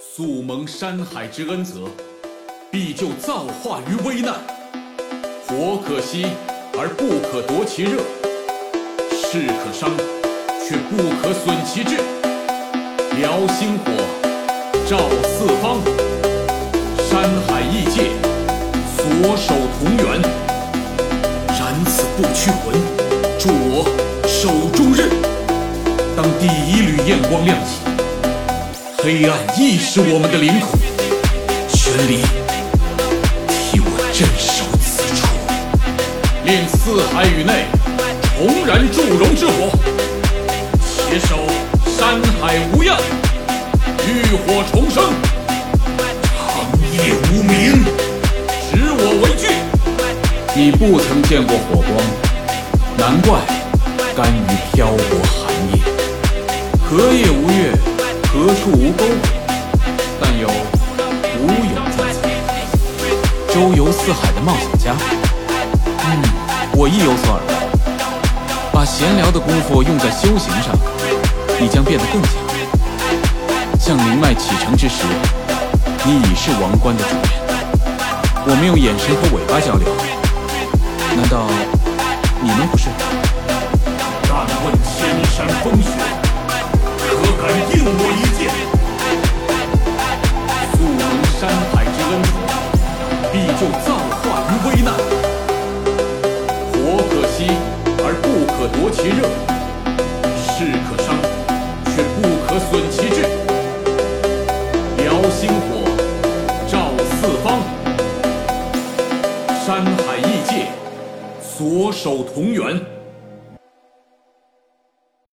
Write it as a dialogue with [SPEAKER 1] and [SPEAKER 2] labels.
[SPEAKER 1] 素蒙山海之恩泽，必就造化于危难。火可熄而不可夺其热，势可伤却不可损其志。燎星火，照四方，山海异界，所守同源。燃此不屈魂，助我手中刃。当第一缕焰光亮起，黑暗亦是我们的领土。全力替我镇守此处，令四海宇内重燃祝融之火，携手山海无恙，浴火重生，长夜无眠，执我为据。你不曾见过火光，难怪甘于漂泊寒夜。何夜无月，何处无篝火？但有无有在侧。周游四海的冒险家，嗯，我亦有所耳闻。把闲聊的功夫用在修行上，你将变得更强。向灵脉启程之时，你已是王冠的主人。我们用眼神和尾巴交流，难道你们不是？就葬化于危难。火可熄而不可夺其热，势可伤却不可损其志。燎星火，照四方，山海异界，所守同源。